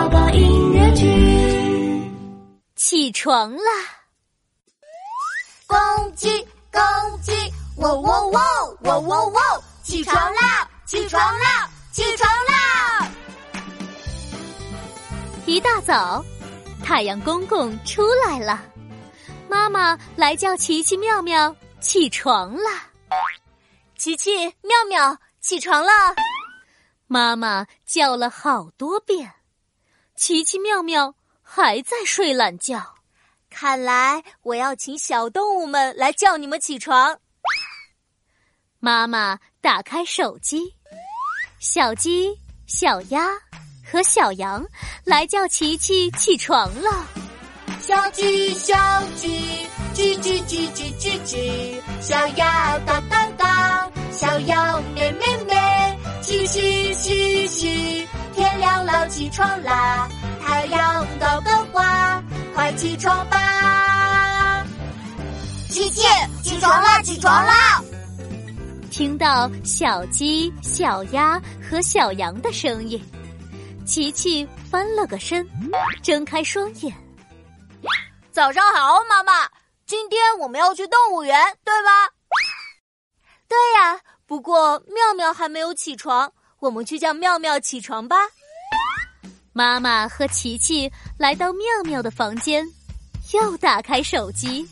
宝宝音乐剧，起床啦！公鸡，公鸡，喔喔喔，喔喔喔，起床啦！起床啦！起床啦！一大早，太阳公公出来了，妈妈来叫奇奇妙妙起床了。奇奇妙妙，起床了！妈妈叫了好多遍，奇奇妙妙还在睡懒觉。看来我要请小动物们来叫你们起床。妈妈打开手机，小鸡、小鸭和小羊来叫琪琪起床了。小鸡，小鸡，叽叽叽叽叽叽；小鸭当当当，小羊咩咩咩。嘻嘻嘻嘻，天亮了，起床啦！太阳高高挂，快起床吧！琪琪，起床啦！起床啦！听到小鸡、小鸭和小羊的声音，琪琪翻了个身，睁开双眼。早上好，妈妈。今天我们要去动物园，对吧？对呀。不过妙妙还没有起床，我们去叫妙妙起床吧。妈妈和琪琪来到妙妙的房间，又打开手机。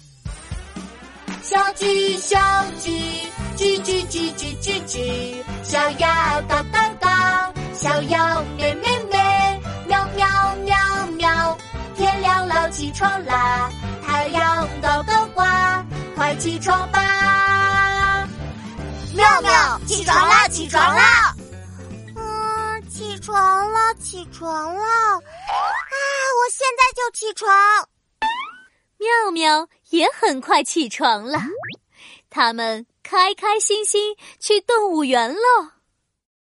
小鸡，小鸡，叽叽叽叽叽叽；小鸭当当当，小羊咩咩咩，喵喵喵喵。天亮了，起床啦！太阳高高挂，快起床吧！妙妙，起床啦！起床啦！床了，起床了！啊，我现在就起床。妙妙也很快起床了，他们开开心心去动物园喽。